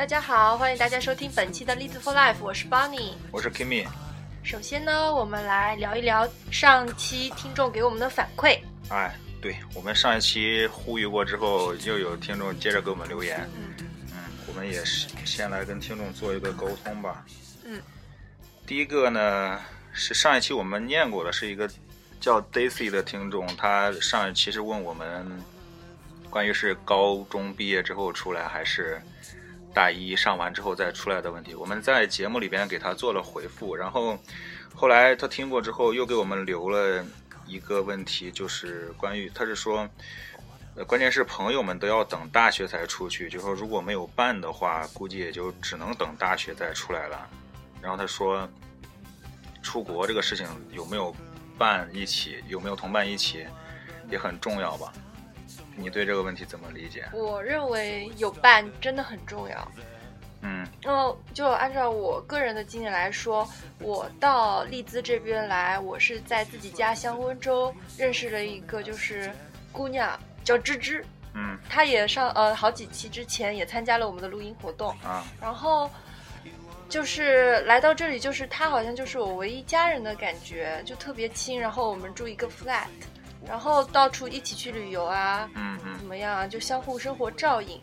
大家好，欢迎大家收听本期的《栗子 for Life》，我是 Bonnie，我是 Kimi。首先呢，我们来聊一聊上期听众给我们的反馈。哎，对我们上一期呼吁过之后，又有听众接着给我们留言。嗯嗯，我们也是先来跟听众做一个沟通吧。嗯，第一个呢是上一期我们念过的，是一个叫 Daisy 的听众，他上一期是问我们关于是高中毕业之后出来还是大一上完之后再出来的问题。我们在节目里边给他做了回复，然后后来他听过之后又给我们留了一个问题，就是关于他是说。关键是朋友们都要等大学才出去，就说如果没有办的话，估计也就只能等大学再出来了。然后他说，出国这个事情有没有办一起，有没有同伴一起，也很重要吧？你对这个问题怎么理解？我认为有伴真的很重要。嗯，嗯，就按照我个人的经验来说，我到利兹这边来，我是在自己家乡温州认识了一个就是姑娘，叫芝芝。嗯她也上呃好几期之前也参加了我们的录音活动，啊，然后就是来到这里，就是她好像就是我唯一家人的感觉，就特别亲。然后我们住一个 flat，然后到处一起去旅游啊，嗯嗯怎么样啊，就相互生活照应。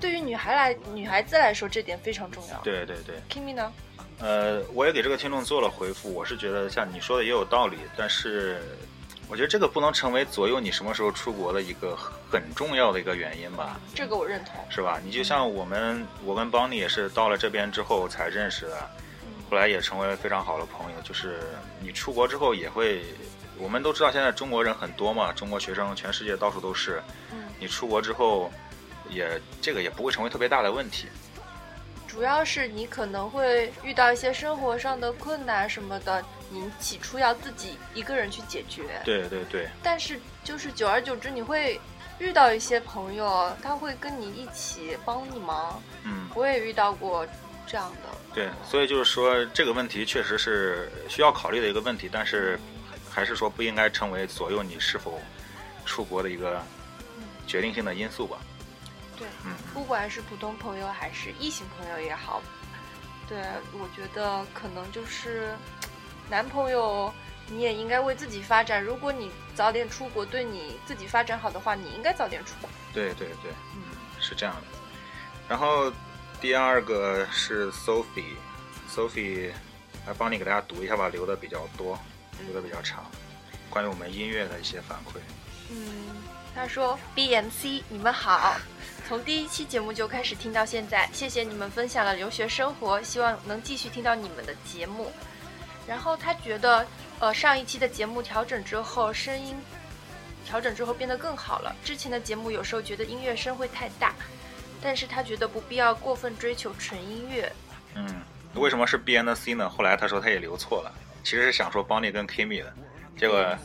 对于女孩来女孩子来说，这点非常重要。对对对。Kimi 呢？呃，我也给这个听众做了回复，我是觉得像你说的也有道理，但是我觉得这个不能成为左右你什么时候出国的一个很重要的一个原因吧。这个我认同。是吧？你就像我们，我跟邦尼也是到了这边之后才认识的，后来也成为了非常好的朋友。就是你出国之后也会，我们都知道现在中国人很多嘛，中国学生全世界到处都是。嗯，你出国之后，也这个也不会成为特别大的问题。主要是你可能会遇到一些生活上的困难什么的，你起初要自己一个人去解决。对对对，但是就是久而久之，你会遇到一些朋友，他会跟你一起帮你忙。嗯，我也遇到过这样的。对，所以就是说这个问题确实是需要考虑的一个问题，但是还是说不应该成为左右你是否出国的一个决定性的因素吧。对，嗯不管是普通朋友还是异性朋友也好，对我觉得可能就是男朋友，你也应该为自己发展。如果你早点出国，对你自己发展好的话，你应该早点出国。对对对，嗯，是这样的。然后第二个是 Sophie，Sophie 来帮你给大家读一下吧，留的比较多，留的比较长，关于我们音乐的一些反馈。嗯，他说 BMC 你们好，从第一期节目就开始听到现在，谢谢你们分享了留学生活，希望能继续听到你们的节目。然后他觉得，呃，上一期的节目调整之后，声音调整之后变得更好了。之前的节目有时候觉得音乐声会太大，但是他觉得不必要过分追求纯音乐。嗯，为什么是 B N C 呢？后来他说他也留错了，其实是想说邦尼跟 Kimi 的，结果，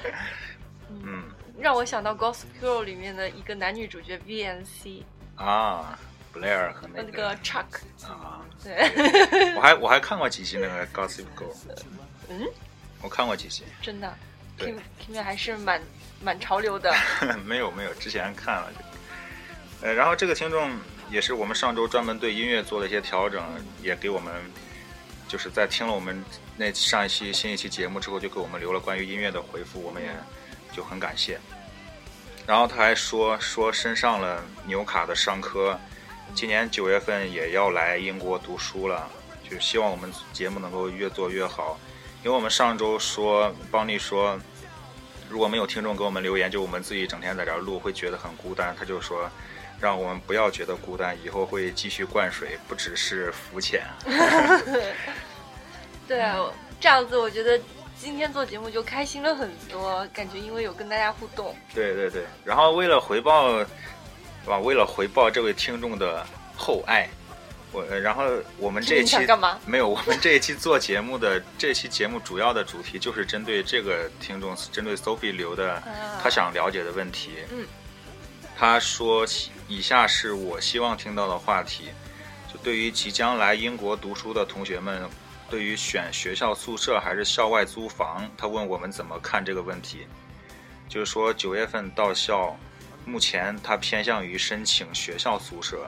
嗯。让我想到《Gossip Girl》里面的一个男女主角 VNC 啊，Blair 和那那个 Chuck，啊，对，我还我还看过几集那个 Gossip Girl，嗯，我看过几集，真的，Kim Kim 还是蛮蛮潮流的。没有没有，之前看了。呃，然后这个听众也是我们上周专门对音乐做了一些调整，也给我们就是在听了我们那上一期新一期节目之后，就给我们留了关于音乐的回复，我们也就很感谢。然后他还说说身上了纽卡的伤科，今年九月份也要来英国读书了，就希望我们节目能够越做越好。因为我们上周说邦尼说如果没有听众给我们留言，就我们自己整天在这儿录，会觉得很孤单。他就说，让我们不要觉得孤单，以后会继续灌水，不只是浮潜。对啊，这样子我觉得今天做节目就开心了很多，感觉因为有跟大家互动。对对对，然后为了回报，是吧？为了回报这位听众的厚爱，我呃然后我们这一期 干嘛？没有，我们这一期做节目的 这期节目主要的主题就是针对这个听众，针对 Sophie 留的啊他想了解的问题。嗯，他说以下是我希望听到的话题，就对于即将来英国读书的同学们，对于选学校宿舍还是校外租房，他问我们怎么看这个问题。就是说九月份到校，目前他偏向于申请学校宿舍。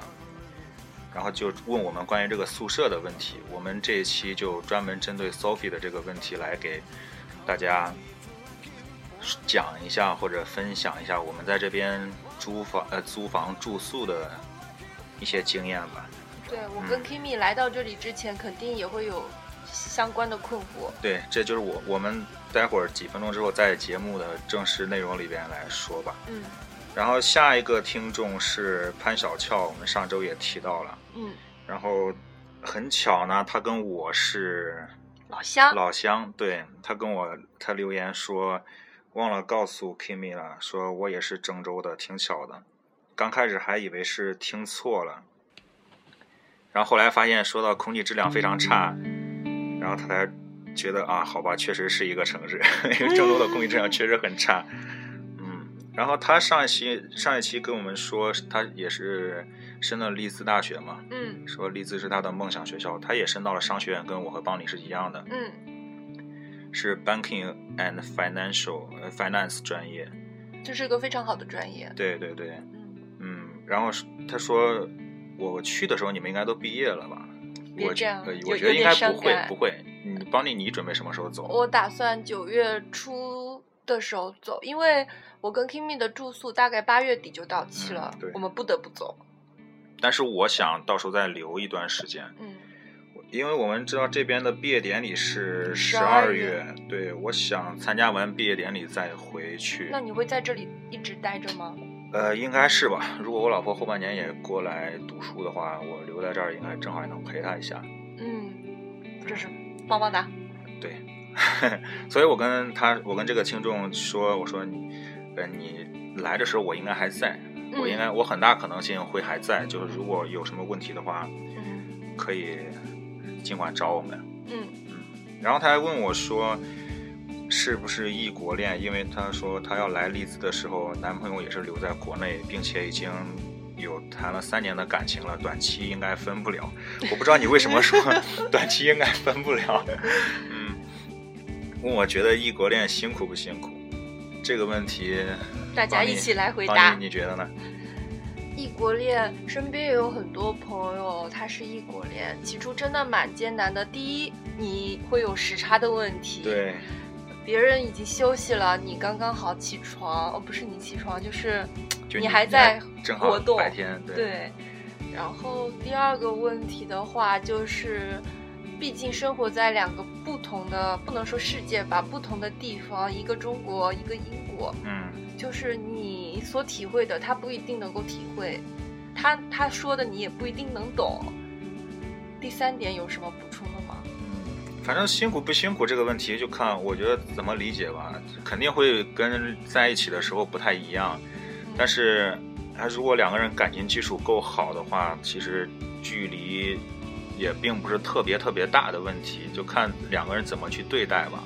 然后就问我们关于这个宿舍的问题。我们这一期就专门针对 Sophie 的这个问题来给大家讲一下或者分享一下我们在这边租房呃租房住宿的一些经验吧。对我跟 Kimi 来到这里之前，肯定也会有相关的困惑。对，这就是我我们待会儿几分钟之后在节目的正式内容里边来说吧。嗯然后下一个听众是潘小俏，我们上周也提到了。嗯，然后很巧呢，他跟我是老乡。老乡，对他跟我他留言说，忘了告诉 Kimi 了，说我也是郑州的，挺巧的。刚开始还以为是听错了，然后后来发现说到空气质量非常差，然后他才觉得啊，好吧，确实是一个城市，因为郑州的空气质量确实很差。嗯，然后他上一期上一期跟我们说，他也是申了利兹大学嘛，嗯说利兹是他的梦想学校，他也申到了商学院，跟我和邦尼是一样的，嗯，是 banking and financial 呃 finance 专业。这是一个非常好的专业。对对对，嗯，嗯，然后他说我去的时候你们应该都毕业了吧？我别这样我觉得应该不会不会。你邦尼，你准备什么时候走？我打算九月初的时候走，因为我跟 Kimi 的住宿大概八月底就到期了，我们不得不走。但是我想到时候再留一段时间，嗯因为我们知道这边的毕业典礼是十12二月月，对，我想参加完毕业典礼再回去。那你会在这里一直待着吗？呃，应该是吧。如果我老婆后半年也过来读书的话，我留在这儿应该正好也能陪她一下。嗯，这是棒棒哒。对，所以我跟他，我跟这个听众说，我说你，呃，你来的时候我应该还在，我应该我很大可能性会还在，就是如果有什么问题的话，嗯可以尽管找我们。嗯然后他还问我说，是不是异国恋？因为她说她要来利兹的时候，男朋友也是留在国内，并且已经有谈了三年的感情了，短期应该分不了。我不知道你为什么说 短期应该分不了。嗯，问我觉得异国恋辛苦不辛苦？这个问题，大家一起来回邦答尼你觉得呢？异国恋，身边也有很多朋友他是异国恋，起初真的蛮艰难的。第一，你会有时差的问题，，对，别人已经休息了，你刚刚好起床，哦，不是你起床，就是就你还在活动白天，对对。然后第二个问题的话，就是，毕竟生活在两个不同的，不能说世界吧，不同的地方，一个中国，一个英国，嗯，就是你所体会的，他不一定能够体会，他他说的你也不一定能懂。第三点有什么补充的吗？反正辛苦不辛苦这个问题，就看我觉得怎么理解吧，肯定会跟在一起的时候不太一样，但是他如果两个人感情基础够好的话，其实距离也并不是特别特别大的问题，就看两个人怎么去对待吧。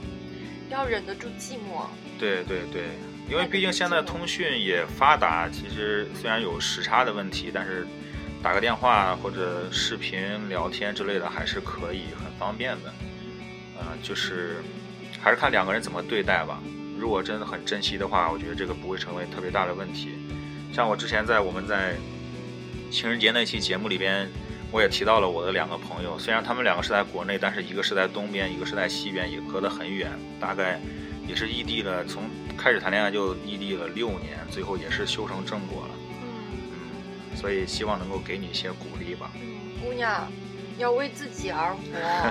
要忍得住寂寞。对对对，因为毕竟现在通讯也发达，其实虽然有时差的问题，但是打个电话或者视频聊天之类的还是可以很方便的。呃，就是还是看两个人怎么对待吧。如果真的很珍惜的话，我觉得这个不会成为特别大的问题。像我之前在我们在情人节那期节目里边，我也提到了我的两个朋友，虽然他们两个是在国内，但是一个是在东边，一个是在西边，也隔得很远，大概也是异地了，从开始谈恋爱就异地了六年，最后也是修成正果了。嗯嗯，所以希望能够给你一些鼓励吧。嗯，姑娘，要为自己而活，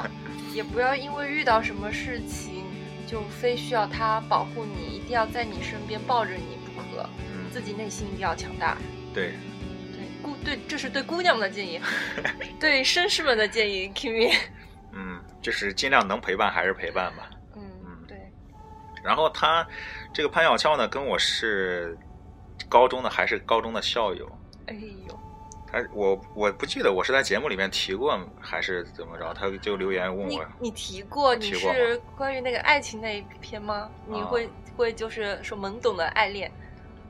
也不要因为遇到什么事情就非需要他保护你，一定要在你身边抱着你不可。嗯，自己内心一定要强大。对，对姑对，这是对姑娘们的建议，对绅士们的建议，Kimi。嗯，就是尽量能陪伴还是陪伴吧。嗯嗯，对，然后他这个潘小俏呢，跟我是高中的，还是高中的校友。哎呦，他我我不记得我是在节目里面提过还是怎么着，他就留言问我，你提过，你是关于那个爱情那一篇吗？你啊会会就是说懵懂的爱恋，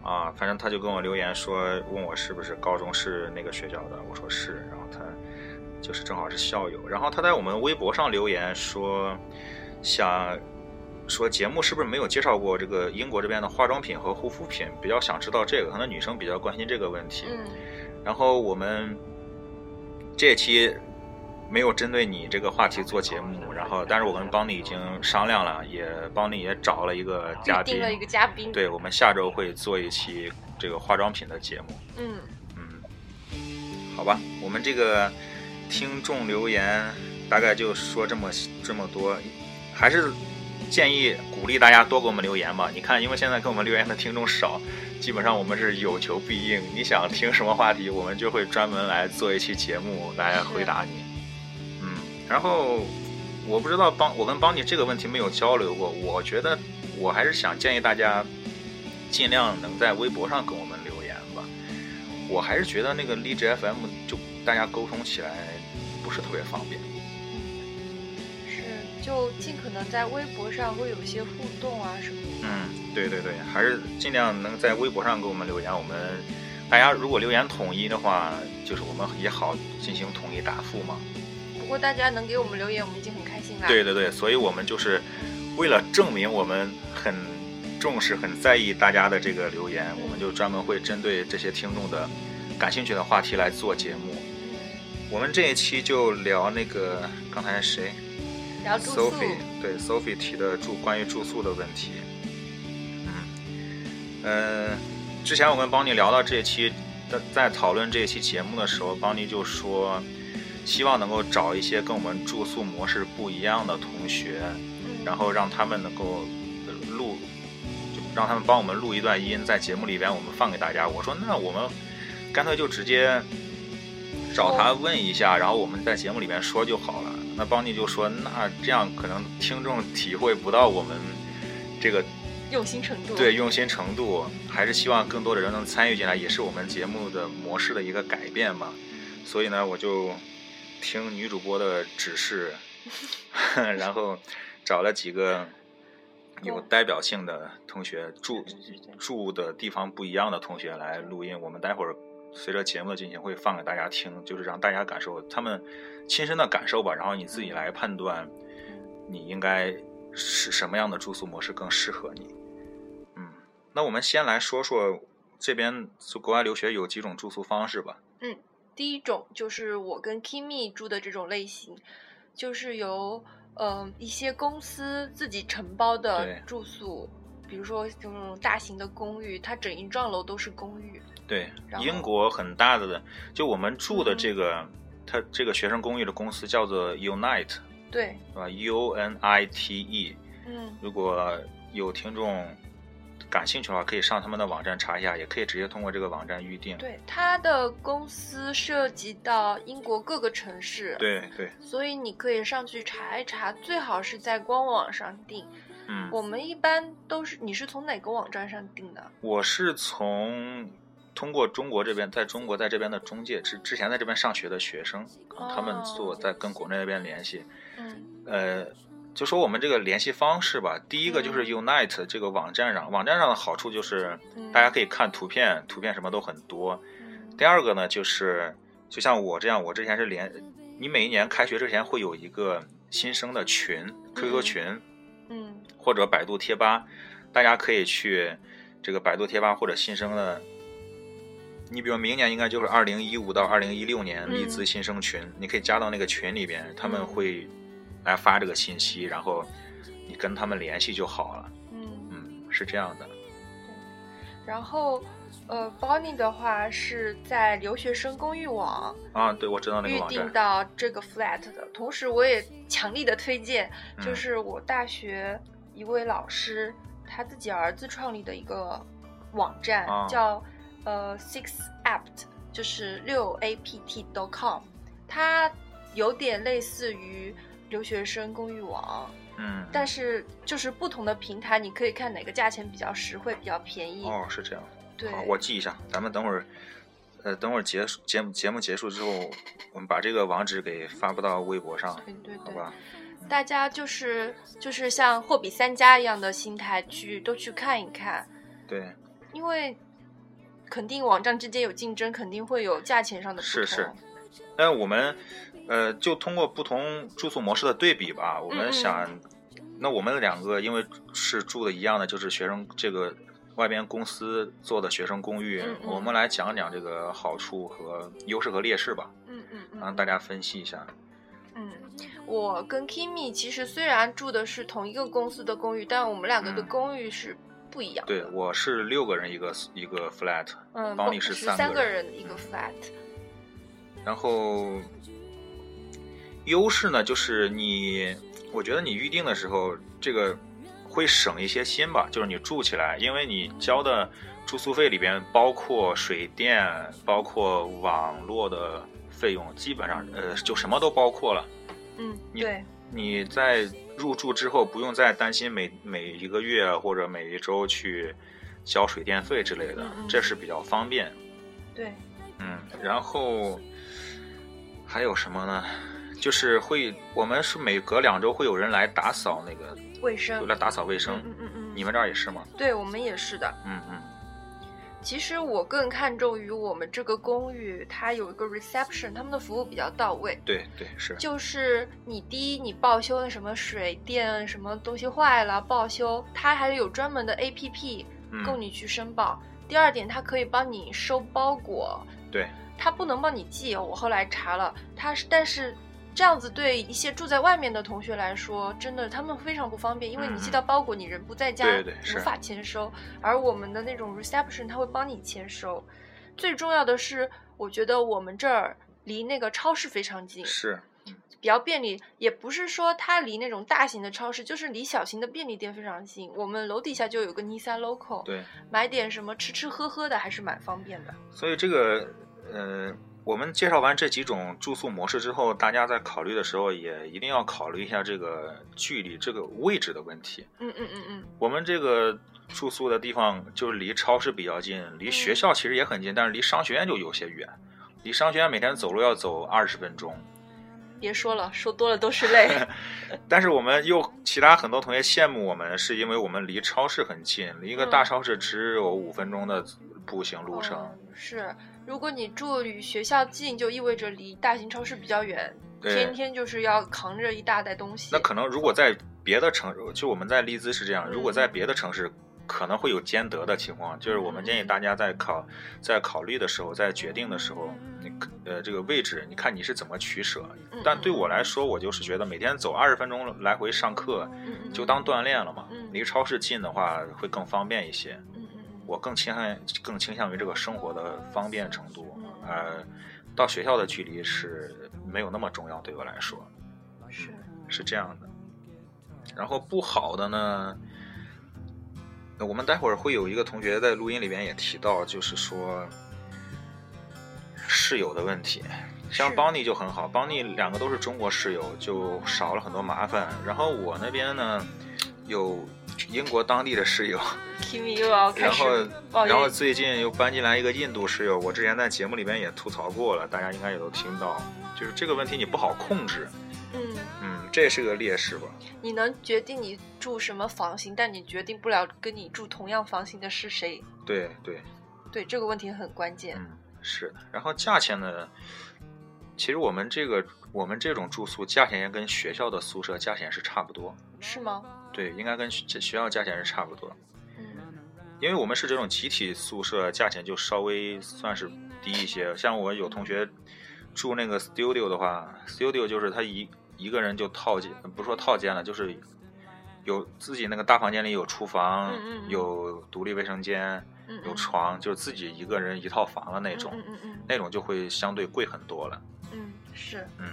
啊，反正他就跟我留言说，问我是不是高中是那个学校的，我说是，然后他就是正好是校友，然后他在我们微博上留言说，想说节目是不是没有介绍过这个英国这边的化妆品和护肤品，比较想知道这个，可能女生比较关心这个问题。嗯然后我们这期没有针对你这个话题做节目，然后但是我跟邦尼已经商量了，也邦尼也找了一个嘉宾预定，了一个嘉宾。对，我们下周会做一期这个化妆品的节目。嗯，嗯，好吧，我们这个听众留言大概就说这么这么多，还是建议鼓励大家多给我们留言吧。你看，因为现在给我们留言的听众少，基本上我们是有求必应。你想听什么话题，我们就会专门来做一期节目来回答你。嗯，然后我不知道帮我跟帮你这个问题没有交流过，我觉得我还是想建议大家尽量能在微博上跟我们留言吧。我还是觉得那个荔枝 FM 就大家沟通起来不是特别方便。是，就尽可能在微博上会有一些互动啊什么的。嗯，对对对，还是尽量能在微博上给我们留言。我们大家如果留言统一的话，就是我们也好进行统一答复嘛。不过大家能给我们留言，我们已经很开心了。对对对，所以我们就是为了证明我们很重视、很在意大家的这个留言，我们就专门会针对这些听众的感兴趣的话题来做节目。我们这一期就聊那个刚才谁聊住宿。Sophie 对 Sophie 提的住关于住宿的问题。嗯，呃，之前我跟邦尼聊到这一期，在在讨论这一期节目的时候，邦尼就说，希望能够找一些跟我们住宿模式不一样的同学，嗯，然后让他们能够呃录，就让他们帮我们录一段音，在节目里边我们放给大家。我说那我们干脆就直接找他问一下，然后我们在节目里面说就好了。那邦尼就说，那这样可能听众体会不到我们这个用心程度。对用心程度，还是希望更多的人能参与进来，也是我们节目的模式的一个改变嘛。所以呢，我就听女主播的指示，然后找了几个有代表性的同学住住的地方不一样的同学来录音。我们待会儿随着节目的进行会放给大家听，就是让大家感受他们亲身的感受吧，然后你自己来判断你应该是什么样的住宿模式更适合你。嗯，那我们先来说说这边就国外留学有几种住宿方式吧。嗯第一种就是我跟 Kimi 住的这种类型，就是由呃一些公司自己承包的住宿，比如说这种大型的公寓，它整一幢楼都是公寓。对，英国很大的，就我们住的这个，它这个学生公寓的公司叫做 Unite，对，是吧？U N I T E。嗯，如果有听众感兴趣的话，可以上他们的网站查一下，也可以直接通过这个网站预定。对，他的公司涉及到英国各个城市，，对对，所以你可以上去查一查，最好是在官网上订。嗯，我们一般都是，你是从哪个网站上订的？我是从通过中国这边，在中国在这边的中介之之前在这边上学的学生，他们做在跟国内那边联系，嗯。呃，就说我们这个联系方式吧，第一个就是嗯。Unite 这个网站上，网站上的好处就是嗯大家可以看图片，图片什么都很多。嗯。第二个呢，就是就像我这样，我之前是连，你每一年开学之前会有一个新生的群，QQ 群嗯。或者百度贴吧，大家可以去这个百度贴吧或者新生的。你比如明年应该就是二零一五到二零一六年嗯立资新生群，你可以加到那个群里边，他们嗯会来发这个信息，然后你跟他们联系就好了。嗯。嗯，是这样的。然后，呃，Bonnie 的话是在留学生公寓网啊，对，我知道那个网站。到这个 flat 的。同时，我也强力的推荐，嗯就是我大学一位老师他自己儿子创立的一个网站，啊叫呃 Six Apt，就是六 A P T dot com，它有点类似于留学生公寓网。嗯，但是就是不同的平台，你可以看哪个价钱比较实惠、比较便宜。哦，是这样。对，好，我记一下。咱们等会儿，呃，等会儿结束节目节目结束之后，我们把这个网址给发布到微博上，对对对，好吧？大家就是就是像货比三家一样的心态去都去看一看，对，因为肯定网站之间有竞争，肯定会有价钱上的不同。是是但我们呃，就通过不同住宿模式的对比吧，我嗯嗯们想，那我们两个因为是住的一样的，就是学生这个外边公司做的学生公寓，我们来讲讲这个好处和优势和劣势吧。嗯嗯嗯，让大家分析一下。嗯，我跟 Kimi 其实虽然住的是同一个公司的公寓，但我们两个的嗯公寓是不一样。对，我是六个人一个一个 flat，嗯，帮你是是三三个人人一个 flat。然后优势呢，就是你，我觉得你预定的时候，这个会省一些心吧。就是你住起来，因为你交的住宿费里边包括水电，包括网络的费用，基本上呃就什么都包括了。嗯，你对，你在入住之后，不用再担心每每一个月或者每一周去交水电费之类的嗯，嗯这是比较方便。对，嗯，然后还有什么呢？就是会，我们是每隔两周会有人来打扫那个，卫生。来打扫卫生。嗯嗯嗯嗯，你们这儿也是吗？对我们也是的。嗯嗯，其实我更看重于我们这个公寓，它有一个 reception，他们的服务比较到位。对对是。就是你第一，你报修的什么水电什么东西坏了报修，它还有专门的 APP 嗯，供你去申报。第二点，它可以帮你收包裹，对，它不能帮你寄哦。我后来查了，它是但是这样子对一些住在外面的同学来说，真的他们非常不方便，因为你寄到包裹，你人不在家，对对是无法签收。而我们的那种 reception，他会帮你签收。最重要的是，我觉得我们这儿离那个超市非常近，是，比较便利，也不是说它离那种大型的超市，就是离小型的便利店非常近。我们楼底下就有个 Nissan Local，对。买点什么吃吃喝喝的还是蛮方便的。所以这个，呃，我们介绍完这几种住宿模式之后，大家在考虑的时候也一定要考虑一下这个距离、这个位置的问题。嗯嗯嗯嗯，我们这个住宿的地方就是离超市比较近，离嗯学校其实也很近，但是离商学院就有些远。离商学院每天走路要走二十分钟，别说了，说多了都是泪。但是我们又其他很多同学羡慕我们，是因为我们离超市很近，离一个大嗯超市只有五分钟的步行路程。嗯是，如果你住离学校近，就意味着离大型超市比较远，天天就是要扛着一大袋东西。那可能如果在别的城，就我们在利兹是这样，嗯如果在别的城市。可能会有兼得的情况，就是我们建议大家在考在考虑的时候，在决定的时候，你呃这个位置，你看你是怎么取舍。嗯但对我来说，我就是觉得每天走二十分钟来回上课，就当锻炼了嘛。嗯离超市近的话会更方便一些。我更倾向更倾向于这个生活的方便程度嗯，呃，到学校的距离是没有那么重要，对我来说是是这样的。然后不好的呢，呃我们待会儿会有一个同学在录音里边也提到，就是说室友的问题。像邦尼就很好，邦尼两个都是中国室友，就少了很多麻烦。然后我那边呢，有英国当地的室友然后然后最近又搬进来一个印度室友，我之前在节目里边也吐槽过了，大家应该也都听到，就是这个问题你不好控制，嗯，嗯，这是个劣势吧？你能决定你住什么房型，但你决定不了跟你住同样房型的是谁。对对，对这个问题很关键。嗯，是的。然后价钱呢，其实我们这个我们这种住宿价钱也跟学校的宿舍价钱是差不多，是吗？对，应该跟学学校价钱是差不多。嗯因为我们是这种集体宿舍，价钱就稍微算是低一些。像我有同学住那个 studio 的话，studio 就是他一一个人就套间，不说套间了，就是有自己那个大房间里有厨房，嗯嗯嗯有独立卫生间，嗯，有床，就是自己一个人一套房的那种，嗯嗯嗯那种就会相对贵很多了。嗯嗯，是，嗯。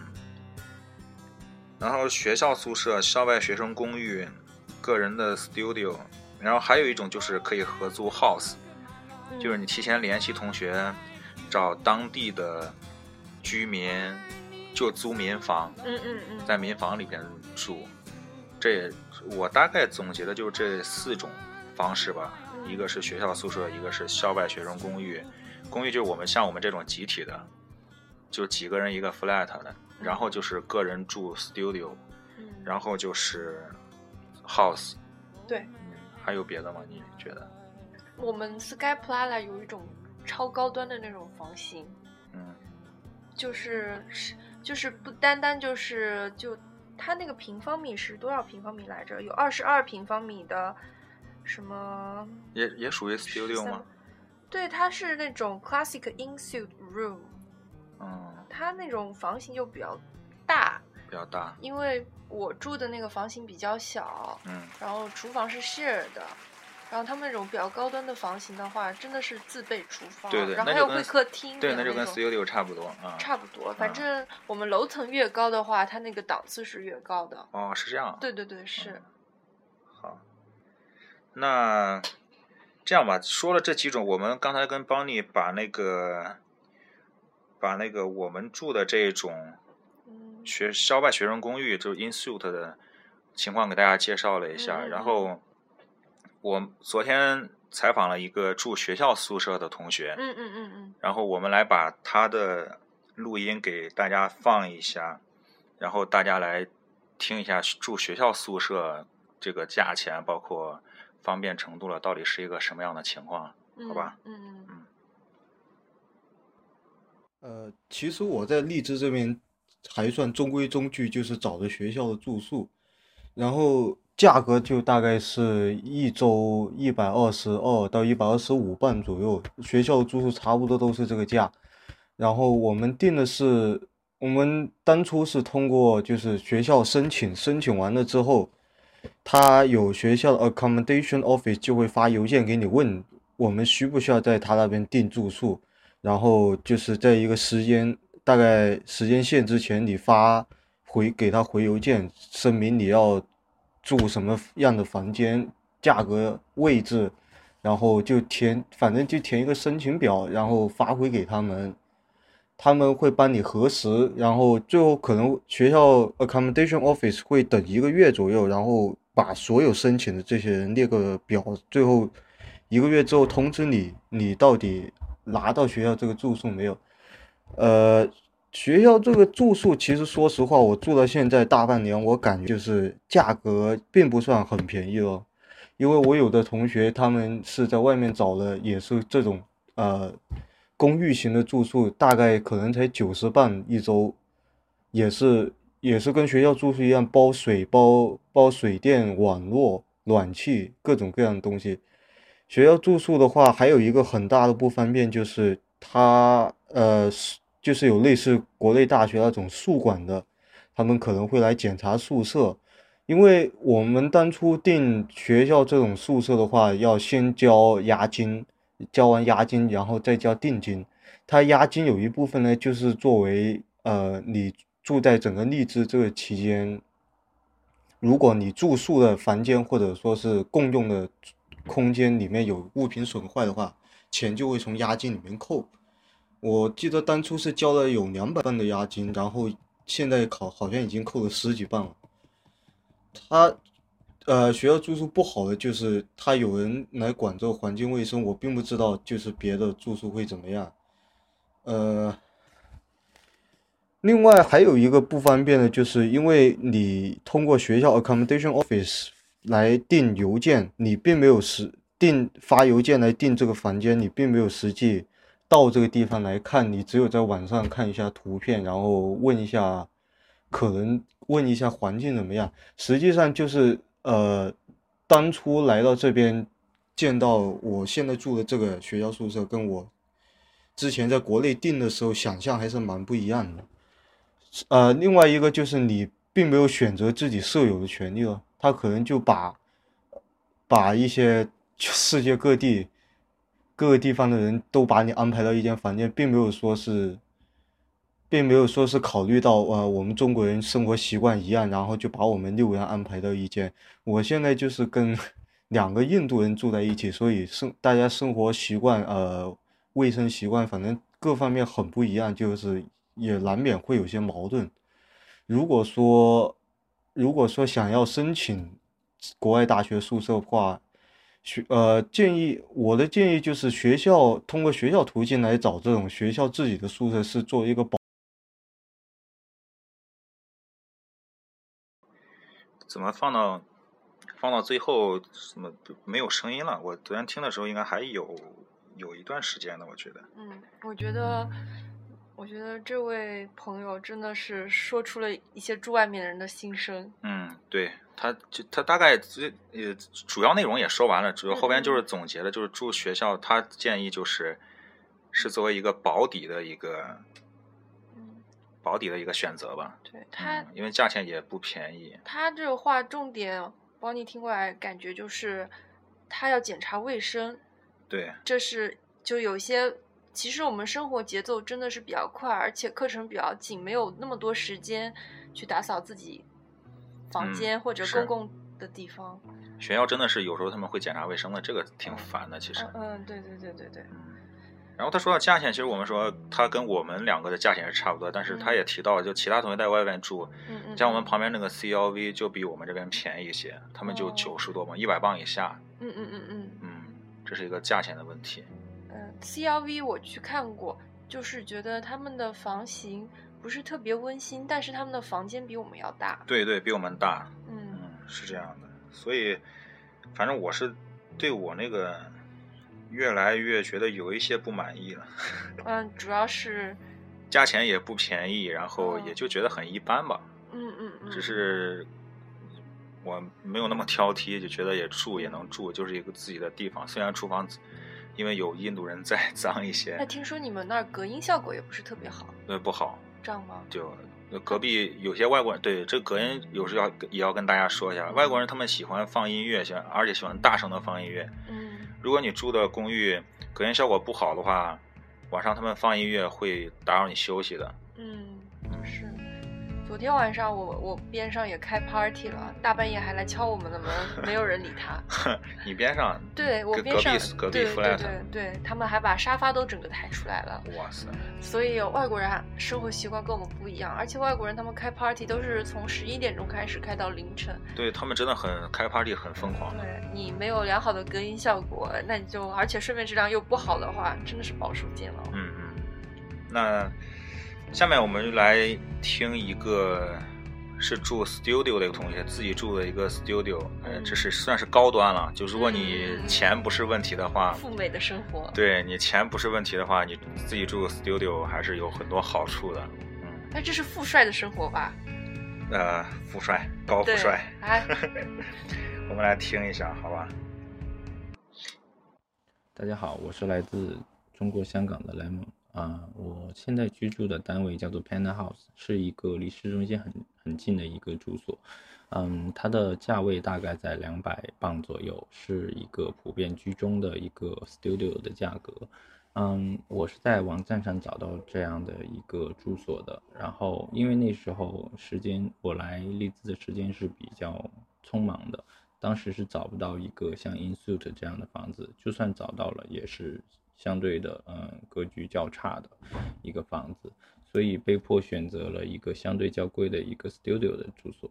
然后学校宿舍、校外学生公寓、个人的 studio，然后还有一种就是可以合租 house，嗯。就是你提前联系同学，找当地的居民，就租民房，嗯嗯嗯，在民房里边住。这也我大概总结的就是这四种方式吧，嗯。一个是学校宿舍，一个是校外学生公寓。公寓就是我们像我们这种集体的，就几个人一个 flat 的，然后就是个人住 studio，嗯。然后就是 house。对嗯，还有别的吗？你觉得？我们 Sky Plaza 有一种超高端的那种房型，嗯就是是就是不单单就是就它那个平方米是多少平方米来着？有二十二平方米的什么？也也属于 studio 吗？？对，它是那种 classic in suite room，嗯，它那种房型就比较大，比较大，因为我住的那个房型比较小，嗯然后厨房是 share 的。然后他们那种比较高端的房型的话，真的是自备厨房，对对然后还有会客厅对，那就跟种 studio 差不多啊。差不多。反嗯正我们楼层越高的话，它那个档次是越高的。哦，是这样。对对对，是嗯。好，那这样吧，说了这几种，我们刚才跟邦尼把那个把那个我们住的这种嗯学校外学生公寓，就是 in suite 的情况给大家介绍了一下。然后我昨天采访了一个住学校宿舍的同学，嗯嗯嗯嗯，然后我们来把他的录音给大家放一下，然后大家来听一下住学校宿舍这个价钱，包括方便程度了，到底是一个什么样的情况？嗯好吧嗯嗯嗯呃，其实我在荔枝这边还算中规中矩，就是找的学校的住宿，然后价格就大概是一周一百二十二到一百二十五磅左右，学校的住宿差不多都是这个价。然后我们定的是，我们当初是通过就是学校申请，申请完了之后，他有学校的 accommodation office 就会发邮件给你问我们需不需要在他那边订住宿。然后就是在一个时间大概时间线之前，你发回给他回邮件，声明你要住什么样的房间、价格、位置，然后就填，反正就填一个申请表，然后发回给他们，他们会帮你核实，然后最后可能学校 accommodation office 会等一个月左右，然后把所有申请的这些人列个表，最后一个月之后通知你，你到底拿到学校这个住宿没有？呃，学校这个住宿其实说实话，我住到现在大半年，我感觉就是价格并不算很便宜了，因为我有的同学他们是在外面找的，也是这种呃公寓型的住宿，大概可能才九十磅一周，也是也是跟学校住宿一样，包水包包水电、网络、暖气各种各样的东西。学校住宿的话，还有一个很大的不方便，就是它呃，是就是有类似国内大学那种宿管的，他们可能会来检查宿舍。因为我们当初订学校这种宿舍的话，要先交押金，交完押金，然后再交定金。他押金有一部分呢，就是作为呃你住在整个荔枝这个期间，如果你住宿的房间或者说是共用的空间里面有物品损坏的话，钱就会从押金里面扣。我记得当初是交了有两百磅的押金，然后现在考好像已经扣了十几磅了。他呃学校住宿不好的就是他有人来管这个环境卫生，我并不知道就是别的住宿会怎么样。呃，另外还有一个不方便的就是因为你通过学校 accommodation office 来订邮件，你并没有实订发邮件来订这个房间，你并没有实际到这个地方来看，你只有在网上看一下图片，然后问一下，可能问一下环境怎么样。实际上就是呃，当初来到这边见到我现在住的这个学校宿舍，跟我之前在国内订的时候想象还是蛮不一样的。呃，另外一个就是你并没有选择自己舍友的权利了，他可能就把把一些世界各地各个地方的人都把你安排到一间房间，并没有说是，并没有说是考虑到呃我们中国人生活习惯一样，然后就把我们六个人安排到一间。我现在就是跟 两个印度人住在一起，所以生大家生活习惯呃卫生习惯，反正各方面很不一样，就是也难免会有些矛盾。如果说如果说想要申请国外大学宿舍的话，学呃建议我的建议就是学校通过学校途径来找这种学校自己的宿舍是作为一个保。怎么放到放到最后怎么没有声音了？我昨天听的时候应该还有有一段时间的，我觉得。嗯，我觉得，我觉得这位朋友真的是说出了一些住外面的人的心声。嗯，对，他就他大概最呃主要内容也说完了，主要后边就是总结了，就是住学校，他建议就是是作为一个保底的一个保底的一个选择吧。对他，嗯因为价钱也不便宜。他这个话重点，帮你听过来，感觉就是他要检查卫生，对，这是就有些。其实我们生活节奏真的是比较快，而且课程比较紧，没有那么多时间去打扫自己房嗯间或者公共的地方。学校真的是有时候他们会检查卫生的，这个挺烦的。其实，嗯嗯，对对对对对，嗯。然后他说到价钱，其实我们说他跟我们两个的价钱是差不多，但是他也提到，就其他同学在外面住，像我们旁边那个 CLV 就比我们这边便宜一些，他们就哦九十多嘛，一百磅以下。嗯嗯嗯嗯嗯，这是一个价钱的问题。嗯，CLV 我去看过，就是觉得他们的房型不是特别温馨，但是他们的房间比我们要大。对对，比我们大。嗯嗯，是这样的。所以，反正我是对我那个越来越觉得有一些不满意了。嗯，主要是 价钱也不便宜，然后嗯也就觉得很一般吧。嗯嗯嗯，只是我没有那么挑剔，就觉得也住也能住，就是一个自己的地方。虽然厨房因为有印度人在脏一些那，听说你们那儿隔音效果也不是特别好，呃不好。这样吗？就隔壁有些外国人，对这隔音有时要也要跟大家说一下，外国人他们喜欢放音乐，喜欢而且喜欢大声的放音乐。嗯如果你住的公寓隔音效果不好的话，晚上他们放音乐会打扰你休息的。嗯，是。昨天晚上我我边上也开 party 了，大半夜还来敲我们的门，没有人理他。你边上，对我隔边上隔壁隔壁对对 flat 对对，他们还把沙发都整个抬出来了。哇塞，所以外国人啊生活习惯跟我们不一样，而且外国人他们开 party 都是从十一点钟开始开到凌晨。对他们真的很开 party 很疯狂。对你没有良好的隔音效果，那你就而且睡眠质量又不好的话，真的是饱受煎熬。嗯嗯，那下面我们就来听一个是住 studio 的一个同学自己住的一个 studio，呃，嗯这是算是高端了。就如果你嗯钱不是问题的话，富美的生活，对你钱不是问题的话，你自己住 studio 还是有很多好处的。嗯，那这是富帅的生活吧？呃，富帅，高富，帅，哎，我们来听一下，好吧？大家好，我是来自中国香港的 Lemon 啊、我现在居住的单位叫做 Panda House，是一个离市中心很很近的一个住所。嗯，它的价位大概在两百磅左右，是一个普遍居中的一个 studio 的价格。嗯，我是在网站上找到这样的一个住所的，然后因为那时候时间我来利兹的时间是比较匆忙的，当时是找不到一个像 Insuit 这样的房子，就算找到了，也是相对的，嗯，格局较差的一个房子，所以被迫选择了一个相对较贵的一个 studio 的住所。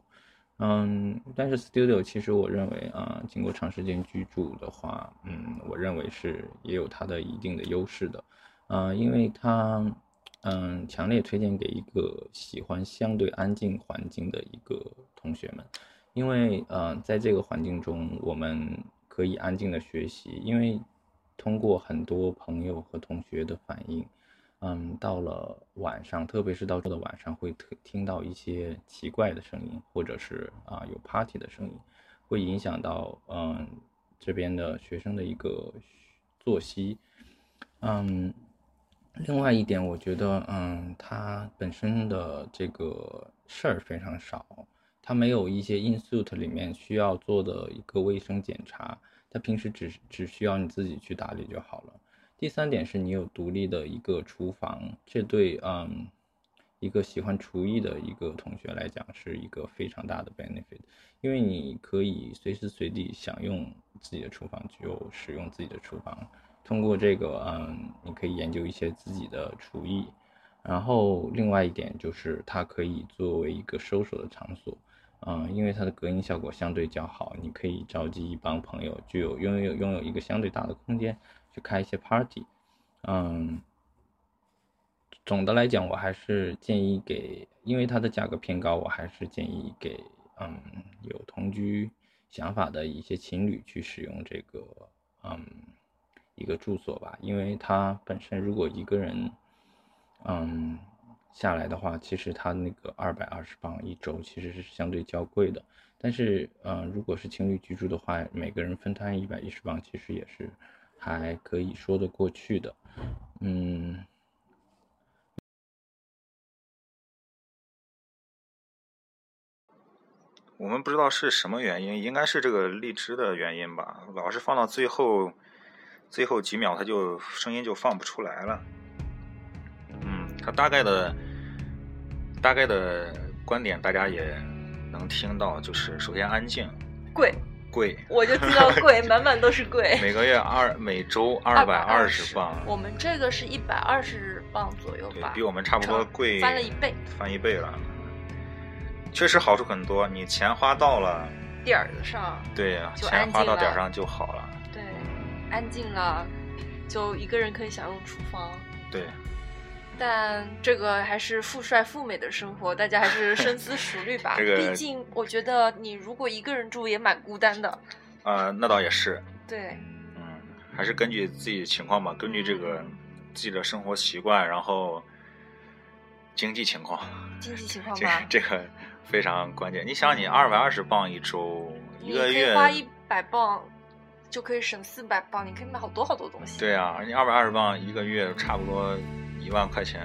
嗯，但是 studio 其实我认为啊、经过长时间居住的话，嗯，我认为是也有它的一定的优势的，啊、因为它，嗯，强烈推荐给一个喜欢相对安静环境的一个同学们，因为呃，在这个环境中，我们可以安静的学习，因为通过很多朋友和同学的反应，嗯，到了晚上，特别是到的晚上，会特听到一些奇怪的声音，或者是啊、有 party 的声音，会影响到嗯这边的学生的一个作息，嗯。另外一点，我觉得，嗯，它本身的这个事儿非常少，它没有一些 Insuit 里面需要做的一个卫生检查，它平时只只需要你自己去打理就好了。第三点是你有独立的一个厨房，这对嗯一个喜欢厨艺的一个同学来讲是一个非常大的 benefit，因为你可以随时随地想用自己的厨房就使用自己的厨房。通过这个，嗯，你可以研究一些自己的厨艺。然后另外一点就是它可以作为一个收手的场所，嗯，因为它的隔音效果相对较好，你可以召集一帮朋友，具有拥有拥有一个相对大的空间去开一些 party。嗯，总的来讲，我还是建议给，因为它的价格偏高，我还是建议给，嗯，有同居想法的一些情侣去使用这个，嗯。一个住所吧，因为它本身如果一个人，嗯，下来的话其实它那个二百二十磅一周其实是相对较贵的。但是呃如果是情侣居住的话每个人分摊一百一十磅其实也是还可以说得过去的。嗯。我们不知道是什么原因应该是这个荔枝的原因吧老是放到最后最后几秒它就声音就放不出来了。嗯它大概的大概的观点大家也能听到，就是首先安静，贵，贵，我就知道 贵，满满都是贵。每个月二每周二百二十磅，我们这个是一百二十磅左右吧，比我们差不多贵翻了一倍。翻一倍了。确实好处很多，你钱花到了，点儿上，对呀，钱花到点儿上就好了。对，安静了，就一个人可以享用厨房。对，但这个还是富帅富美的生活，大家还是深思熟虑吧。这个毕竟我觉得你如果一个人住也蛮孤单的。啊、那倒也是，对，嗯，还是根据自己的情况吧，根据这个自己的生活习惯，然后经济情况，经济情况吧，这个非常关键。你想，你二百二十磅一周，一个月，花一百磅就可以省四百磅，你可以买好多好多东西。对啊，而且二百二十磅一个月差不多一万块钱，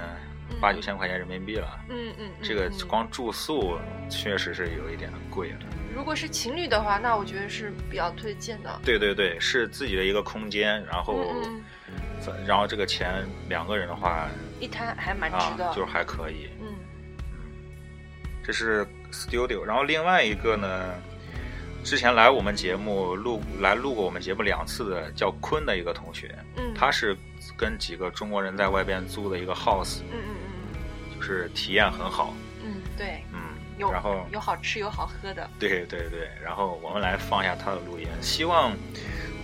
八嗯九千块钱人民币了。嗯嗯，嗯这个嗯光住宿确实是有一点贵了。如果是情侣的话，那我觉得是比较推荐的。对对对，是自己的一个空间，然后嗯嗯，然后这个钱两个人的话一摊还蛮值啊的。，就是还可以。嗯这是 studio，然后另外一个呢，之前来我们节目录来录过我们节目两次的叫坤的一个同学，嗯，他是跟几个中国人在外边租的一个 house，嗯嗯嗯就是体验很好，嗯嗯，对，嗯，有然后有好吃有好喝的。对对对，然后我们来放一下他的录音，希望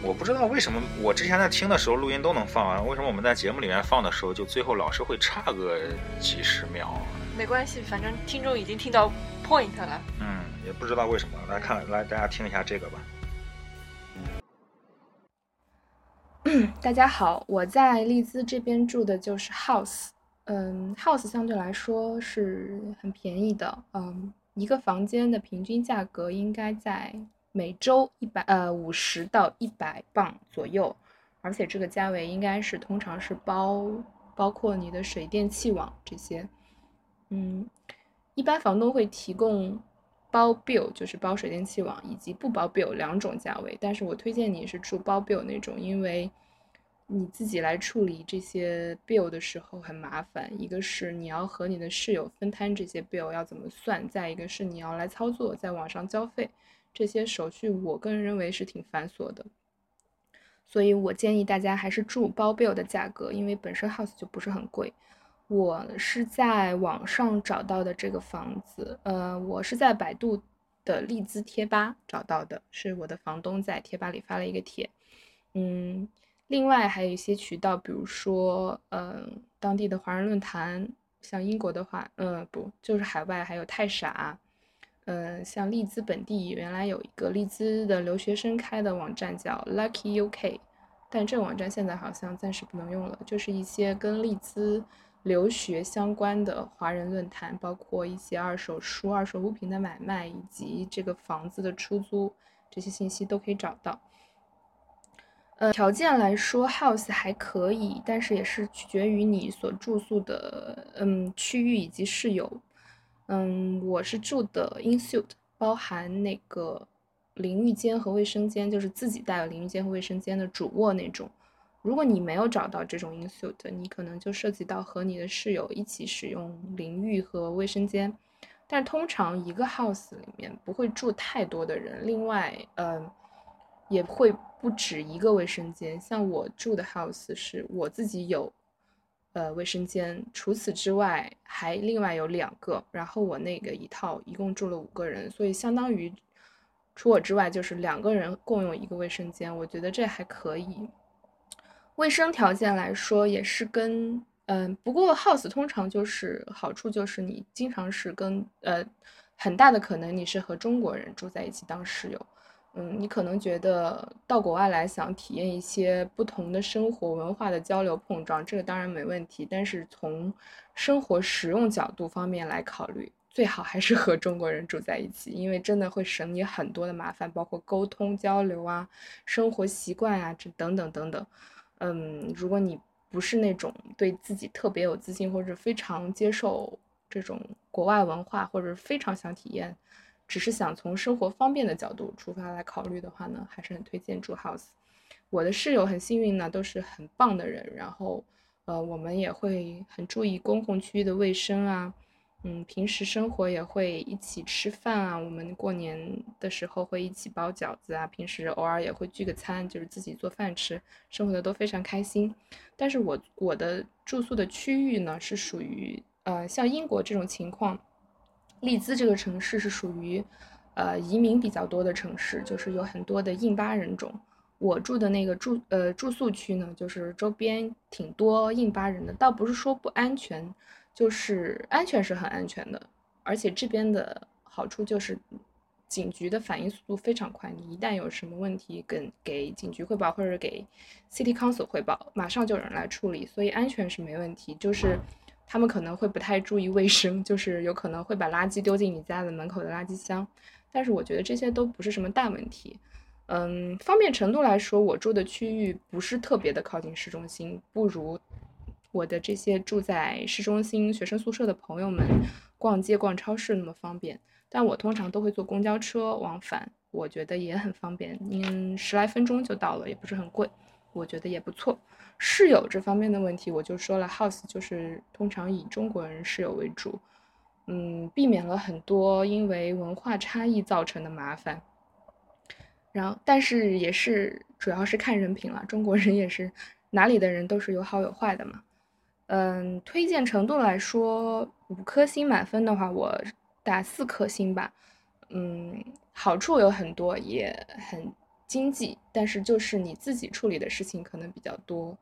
我不知道为什么我之前在听的时候录音都能放完，为什么我们在节目里面放的时候就最后老是会差个几十秒？没关系，反正听众已经听到 point 了。嗯，也不知道为什么，来看来大家听一下这个吧。大家好，我在利兹这边住的就是 house，嗯，house 相对来说是很便宜的，嗯，一个房间的平均价格应该在每周一百呃五十到一百磅左右，而且这个价位应该是通常是包包括你的水电气网这些，嗯，一般房东会提供包 bill，就是包水电气网，以及不包 bill 两种价位。但是我推荐你是住包 bill 那种，因为你自己来处理这些 bill 的时候很麻烦。一个是你要和你的室友分摊这些 bill 要怎么算，再一个是你要来操作，在网上交费，这些手续我个人认为是挺繁琐的。所以我建议大家还是住包 bill 的价格，因为本身 house 就不是很贵。我是在网上找到的这个房子，呃，我是在百度的利兹贴吧找到的，是我的房东在贴吧里发了一个帖，嗯，另外还有一些渠道，比如说，嗯、当地的华人论坛，像英国的话，嗯、不，就是海外还有太傻，嗯、像利兹本地原来有一个利兹的留学生开的网站叫 Lucky UK，但这个网站现在好像暂时不能用了，就是一些跟利兹留学相关的华人论坛，包括一些二手书、二手物品的买卖以及这个房子的出租，这些信息都可以找到。呃，条件来说，house 还可以，但是也是取决于你所住宿的嗯区域以及室友。嗯，我是住的 insuit，包含那个淋浴间和卫生间，就是自己带有淋浴间和卫生间的主卧那种。如果你没有找到这种 in suite，你可能就涉及到和你的室友一起使用淋浴和卫生间。但通常一个 house 里面不会住太多的人，另外，嗯、也会不止一个卫生间。像我住的 house 是我自己有，呃，卫生间，除此之外还另外有两个，然后我那个一套一共住了五个人，所以相当于除我之外就是两个人共用一个卫生间，我觉得这还可以。卫生条件来说也是跟嗯，不过 house 通常就是好处就是你经常是跟呃很大的可能你是和中国人住在一起当室友，嗯，你可能觉得到国外来想体验一些不同的生活文化的交流碰撞，这个当然没问题，但是从生活实用角度方面来考虑，最好还是和中国人住在一起，因为真的会省你很多的麻烦，包括沟通交流啊、生活习惯啊这等等等等。嗯，如果你不是那种对自己特别有自信，或者非常接受这种国外文化，或者非常想体验只是想从生活方便的角度出发来考虑的话呢，还是很推荐住 house。我的室友很幸运呢，都是很棒的人，然后呃，我们也会很注意公共区域的卫生啊。嗯，平时生活也会一起吃饭啊，我们过年的时候会一起包饺子啊，平时偶尔也会聚个餐，就是自己做饭吃，生活的都非常开心。但是我我的住宿的区域呢，是属于呃像英国这种情况，利兹这个城市是属于呃移民比较多的城市，就是有很多的印巴人种。我住的那个住呃住宿区呢，就是周边挺多印巴人的，倒不是说不安全。就是安全是很安全的，而且这边的好处就是警局的反应速度非常快。你一旦有什么问题，跟给警局汇报或者给 City Council 汇报，马上就有人来处理，所以安全是没问题。就是他们可能会不太注意卫生，就是有可能会把垃圾丢进你家的门口的垃圾箱，但是我觉得这些都不是什么大问题。嗯，方便程度来说，我住的区域不是特别的靠近市中心，不如。我的这些住在市中心学生宿舍的朋友们，逛街逛超市那么方便，但我通常都会坐公交车往返，我觉得也很方便，因十来分钟就到了，也不是很贵，我觉得也不错。室友这方面的问题，我就说了，house 就是通常以中国人室友为主，嗯，避免了很多因为文化差异造成的麻烦。然后，但是也是主要是看人品了，中国人也是哪里的人都是有好有坏的嘛。嗯，推荐程度来说，五颗星满分的话，我打四颗星吧。嗯，好处有很多，也很经济，但是就是你自己处理的事情可能比较多。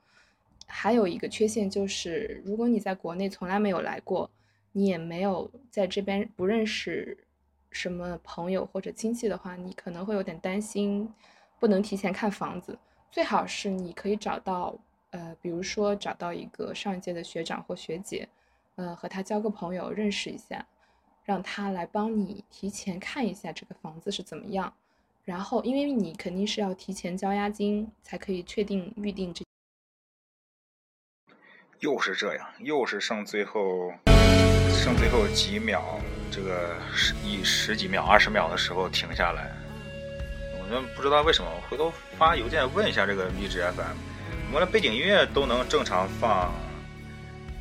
还有一个缺陷就是，如果你在国内从来没有来过，你也没有在这边不认识什么朋友或者亲戚的话，你可能会有点担心，不能提前看房子。最好是你可以找到。呃，比如说找到一个上一届的学长或学姐，呃，和他交个朋友，认识一下，让他来帮你提前看一下这个房子是怎么样。然后，因为你肯定是要提前交押金，才可以确定预定这。又是这样，又是剩最后剩最后几秒，这个十一十几秒、二十秒的时候停下来。我就不知道为什么，回头发邮件问一下这个励志 FM。我们的背景音乐都能正常放，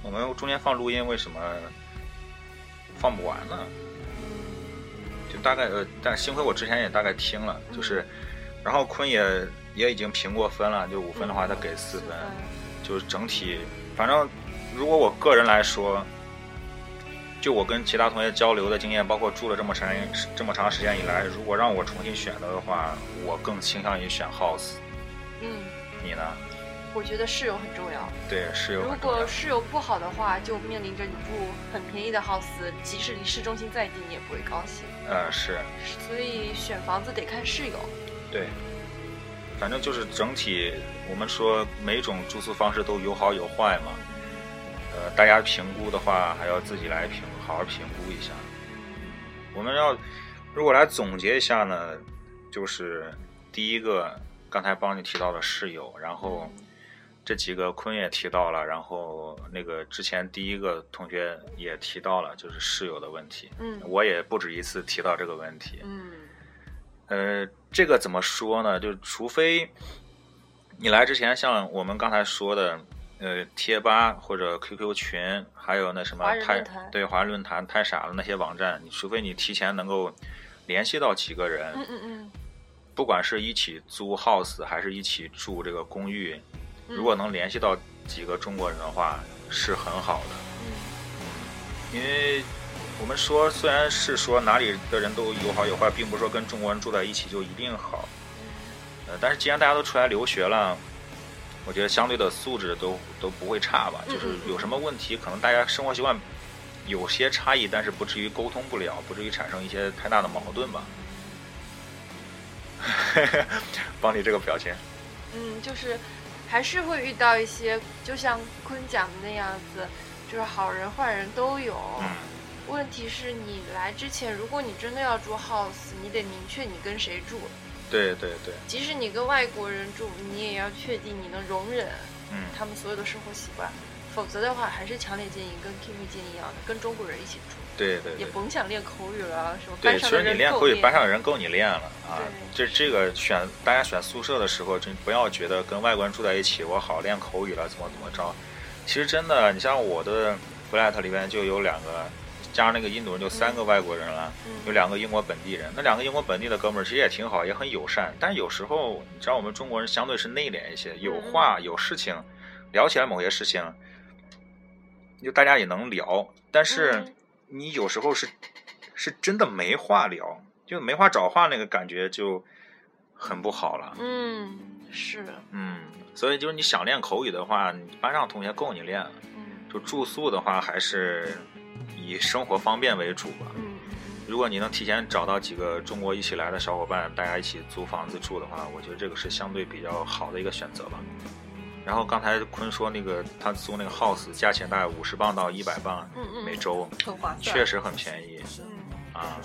我们中间放录音为什么放不完呢？就大概呃，但幸亏我之前也大概听了，就是，然后坤也也已经评过分了，就五分的话他给四分，就是整体，反正如果我个人来说，就我跟其他同学交流的经验，包括住了这么长这么长时间以来，如果让我重新选择的话，我更倾向于选 house。嗯，你呢？我觉得室友很重要。对，室友。如果室友不好的话，就面临着你住很便宜的 house，即使离市中心再近，你也不会高兴。呃，是。所以选房子得看室友。对。反正就是整体，我们说每种住宿方式都有好有坏嘛。呃，大家评估的话，还要自己来评，好好评估一下。我们要如果来总结一下呢，就是第一个，刚才帮你提到的室友，然后。这几个坤也提到了，然后那个之前第一个同学也提到了，就是室友的问题。嗯，我也不止一次提到这个问题。嗯，呃，这个怎么说呢？就除非你来之前，像我们刚才说的，呃，贴吧或者 QQ 群，还有那什么太对华人论坛太傻了那些网站，你除非你提前能够联系到几个人，嗯嗯嗯，不管是一起租 house 还是一起住这个公寓。如果能联系到几个中国人的话，是很好的。嗯，因为我们说，虽然是说哪里的人都有好有坏，并不是说跟中国人住在一起就一定好。呃，但是既然大家都出来留学了，我觉得相对的素质都都不会差吧。就是有什么问题，可能大家生活习惯有些差异，但是不至于沟通不了，不至于产生一些太大的矛盾吧。帮你这个表情。嗯，就是。还是会遇到一些，就像坤讲的那样子，就是好人坏人都有。问题是你来之前，如果你真的要住 house，你得明确你跟谁住。对对对。即使你跟外国人住，你也要确定你能容忍他们所有的生活习惯，否则的话，还是强烈建议跟 Kimi 建议一样的，跟中国人一起住，对对对。也甭想练口语了，什么对，其实你练口语，班上的人够你练了啊。对这这个选大家选宿舍的时候，真不要觉得跟外国人住在一起，我好练口语了，怎么怎么着。其实真的，你像我的 flat 里边就有两个，加上那个印度人就三个外国人了，嗯有两个英国本地人。那两个英国本地的哥们儿其实也挺好，也很友善。但有时候你知道，我们中国人相对是内敛一些，有话有事情聊起来某些事情，就大家也能聊，但是嗯你有时候是是真的没话聊，就没话找话，那个感觉就很不好了。嗯，是，嗯，所以就是你想练口语的话，你班上同学够你练了。嗯就住宿的话，还是以生活方便为主吧。嗯如果你能提前找到几个中国一起来的小伙伴，大家一起租房子住的话，我觉得这个是相对比较好的一个选择吧。然后刚才坤说那个他租那个 house 价钱大概五十磅到一百磅嗯嗯每周，很划算，确实很便宜嗯，啊。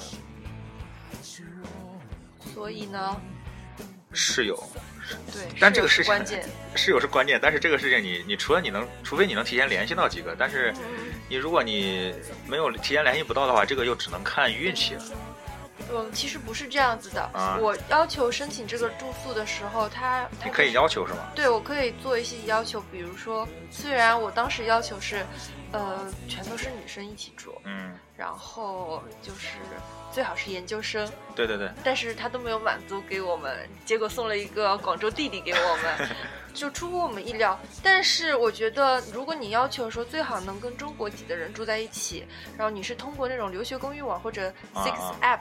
所以呢，室友，对，但这个事情是关键，室友是关键，但是这个事情你你除了你能，除非你能提前联系到几个，但是嗯你如果你没有提前联系不到的话，这个就只能看运气了。嗯，其实不是这样子的。啊我要求申请这个住宿的时候，他他你可以要求是吗？对我可以做一些要求，比如说，虽然我当时要求是，呃，全都是女生一起住，嗯，然后就是最好是研究生，对对对，但是他都没有满足给我们，结果送了一个广州弟弟给我们，就出乎我们意料。但是我觉得，如果你要求说最好能跟中国籍的人住在一起，然后你是通过那种留学公寓网或者啊 Six 啊 App，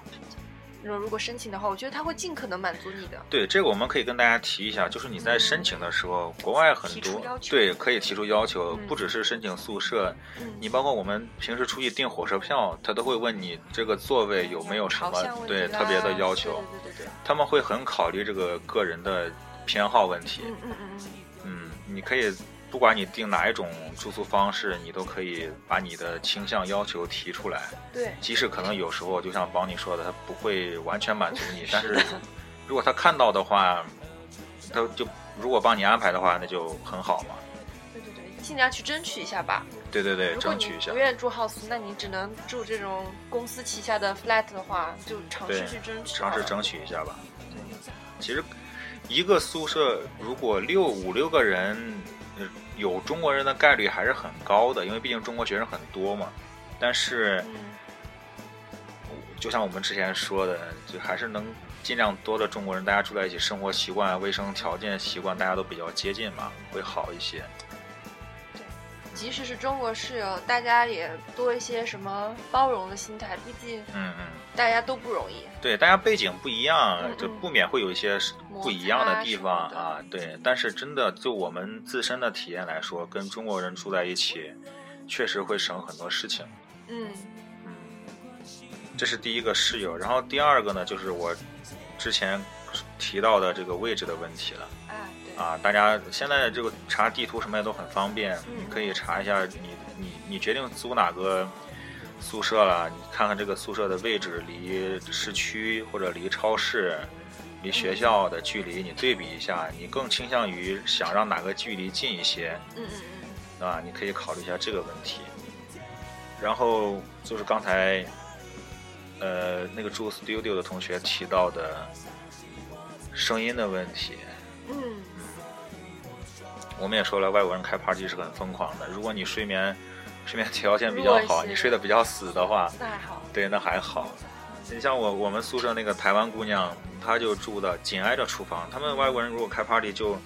然后如果申请的话，我觉得他会尽可能满足你的。对这个我们可以跟大家提一下，就是你在申请的时候，国外很多对可以提出要求，嗯不只是申请宿舍，嗯你包括我们平时出去订火车票，他都会问你这个座位有没有什么对特别的要求，对对对，他们会很考虑这个个人的偏好问题。嗯嗯嗯你可以不管你定哪一种住宿方式，你都可以把你的倾向要求提出来。对，即使可能有时候就像邦尼说的，他不会完全满足你，但是如果他看到的话，他就如果帮你安排的话，那就很好嘛。对对对，尽量去争取一下吧。对对对，争取一下不。愿意住 house，那你只能住这种公司旗下的 flat 的话，就尝试去争取。尝试争。取一下吧。对，其实一个宿舍如果六五六个人，呃有中国人的概率还是很高的，因为毕竟中国学生很多嘛。但是嗯，就像我们之前说的，就还是能尽量多的中国人，大家住在一起，生活习惯、卫生条件、习惯大家都比较接近嘛，会好一些。即使是中国室友，大家也多一些什么包容的心态，毕竟嗯嗯，大家都不容易。对，大家背景不一样嗯，就嗯不免会有一些不一样的地方啊。对，但是真的就我们自身的体验来说，跟中国人住在一起，确实会省很多事情。嗯嗯，这是第一个室友，然后第二个呢，就是我之前提到的这个位置的问题了。啊，大家现在这个查地图什么也都很方便，嗯你可以查一下你你你决定租哪个宿舍了，你看看这个宿舍的位置离市区或者离超市、离学校的距离，你对比一下，你更倾向于想让哪个距离近一些嗯嗯嗯，啊？你可以考虑一下这个问题。然后就是刚才呃那个住 studio 的同学提到的声音的问题。嗯，我们也说了，外国人开 party 是很疯狂的。如果你睡眠睡眠条件比较好，你睡得比较死的话，那还好。对，那还好。你像我我们宿舍那个台湾姑娘，她就住的紧挨着厨房。他们外国人如果开 party 就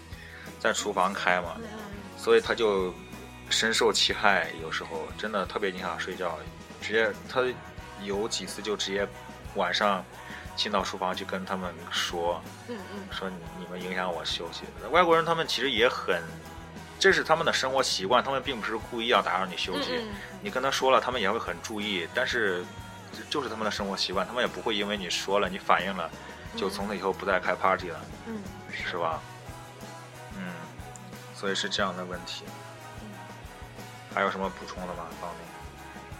在厨房开嘛，所以她就深受其害。有时候真的特别影响睡觉，直接她有几次就直接晚上进到书房去跟他们说，嗯嗯说你你们影响我休息。外国人他们其实也很，这是他们的生活习惯，他们并不是故意要打扰你休息。嗯嗯你跟他说了，他们也会很注意，但是这就是他们的生活习惯，他们也不会因为你说了，你反应了，就从此以后不再开 party 了，嗯，是吧？嗯，所以是这样的问题。还有什么补充的吗？方面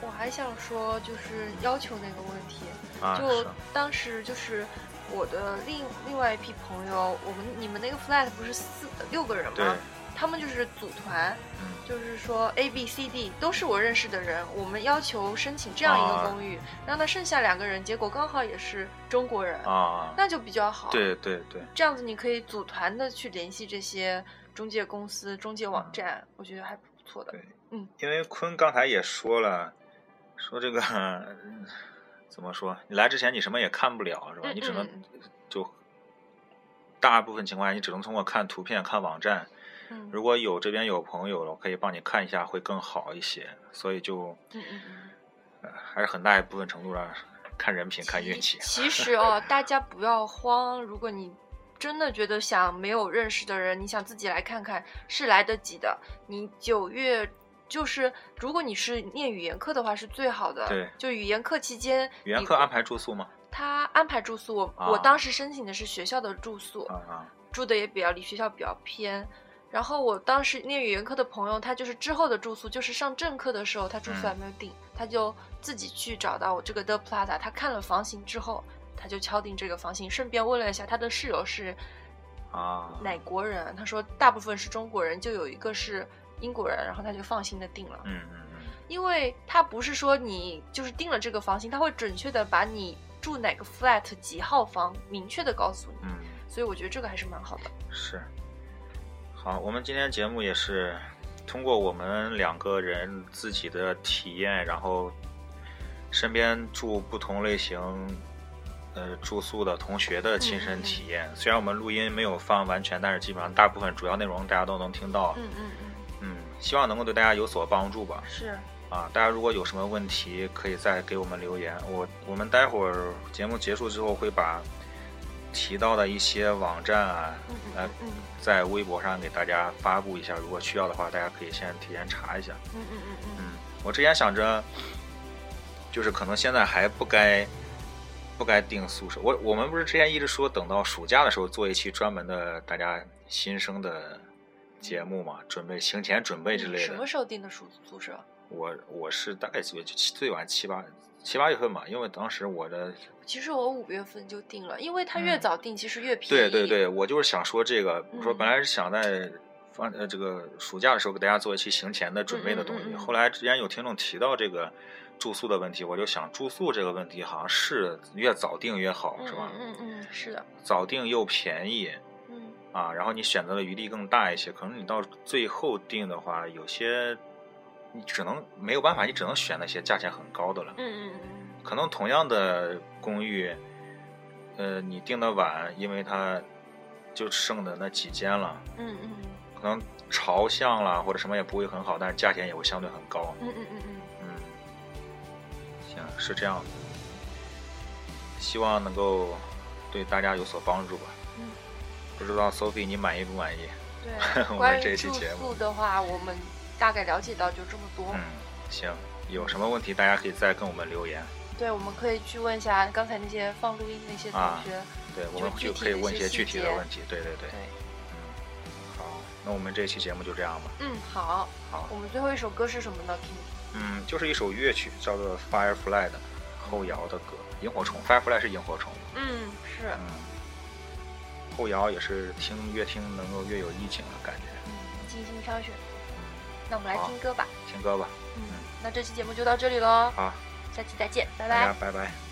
我还想说，就是要求那个问题，啊，就当时就是我的另另外一批朋友，我们你们那个 flat 不是四六个人吗？他们就是组团，嗯就是说 A、B、C、D 都是我认识的人，我们要求申请这样一啊个公寓，让他剩下两个人，结果刚好也是中国人，啊，那就比较好。，对对对，这样子你可以组团的去联系这些中介公司、中介网站，我觉得还不错的。对嗯，因为坤刚才也说了，说这个嗯怎么说？你来之前你什么也看不了，是吧？嗯你只能嗯就大部分情况下，你只能通过看图片、看网站。嗯如果有这边有朋友了，我可以帮你看一下，会更好一些。所以就嗯嗯嗯。呃还是很大一部分程度上看人品、看运气。其实哦，大家不要慌，如果你真的觉得想没有认识的人，你想自己来看看，是来得及的。你九月就是，如果你是念语言课的话，是最好的。对就语言课期间，你语言课安排住宿吗？他安排住宿，我、啊我当时申请的是学校的住宿，住的也比较离学校比较偏。然后我当时念语言课的朋友，他就是之后的住宿，就是上正课的时候，他住宿还没有定，他就自己去找到我这个 The Plaza，他看了房型之后，他就敲定这个房型，顺便问了一下他的室友是啊，哪国人，他说大部分是中国人，就有一个是英国人，然后他就放心的定了。嗯嗯嗯，因为他不是说你就是定了这个房型，他会准确的把你住哪个 flat 几号房明确的告诉你，嗯，所以我觉得这个还是蛮好的。是。好，我们今天节目也是通过我们两个人自己的体验，然后身边住不同类型呃住宿的同学的亲身体验。虽然我们录音没有放完全，但是基本上大部分主要内容大家都能听到。嗯嗯嗯，嗯，希望能够对大家有所帮助吧。是，啊，大家如果有什么问题，可以再给我们留言。我我们待会儿节目结束之后会把提到的一些网站啊，嗯呃嗯，嗯在微博上给大家发布一下。如果需要的话，大家可以先提前查一下。嗯嗯嗯嗯嗯，我之前想着，就是可能现在还不该不该订宿舍。我我们不是之前一直说等到暑假的时候做一期专门的大家新生的节目嘛，准备行前准备之类的什么。时候订的宿宿舍？我我是大概几月？就七最晚七八七八月份嘛，因为当时我的其实我五月份就定了，因为他越嗯早订其实越便宜。对对对，我就是想说这个，我说嗯本来是想在放呃这个暑假的时候给大家做一期行前的准备的东西，后来之前有听众提到这个住宿的问题，我就想住宿这个问题好像是越早定越好，嗯是吧？嗯嗯嗯，是的，早定又便宜嗯啊，然后你选择的余地更大一些，可能你到最后定的话，有些你只能没有办法，你只能选那些价钱很高的了。嗯嗯嗯可能同样的公寓，呃，你订的晚，因为它就剩的那几间了，嗯嗯嗯可能朝向啦或者什么也不会很好，但是价钱也会相对很高。嗯嗯嗯嗯，嗯，行，是这样的，希望能够对大家有所帮助吧。嗯，不知道 Sophie 你满意不满意？对。我们这期节目宿的话，我们大概了解到就这么多。嗯，行，有什么问题大家可以再跟我们留言，对，我们可以去问一下刚才那些放录音那些同啊学。对我们就可以问一些具体的问题。对对对，对，嗯，好，那我们这期节目就这样吧。嗯，好。好我，们最后一首歌是什么呢？King？嗯，就是一首乐曲，叫做《Firefly》的后摇的歌，萤火虫。Firefly 是萤火虫，嗯，是。嗯，后摇也是听越听能够越有意境的感觉。嗯，精心挑选。嗯，那我们来听歌吧。听歌吧。嗯，那这期节目就到这里喽，好，下期再见，拜拜大家。拜拜。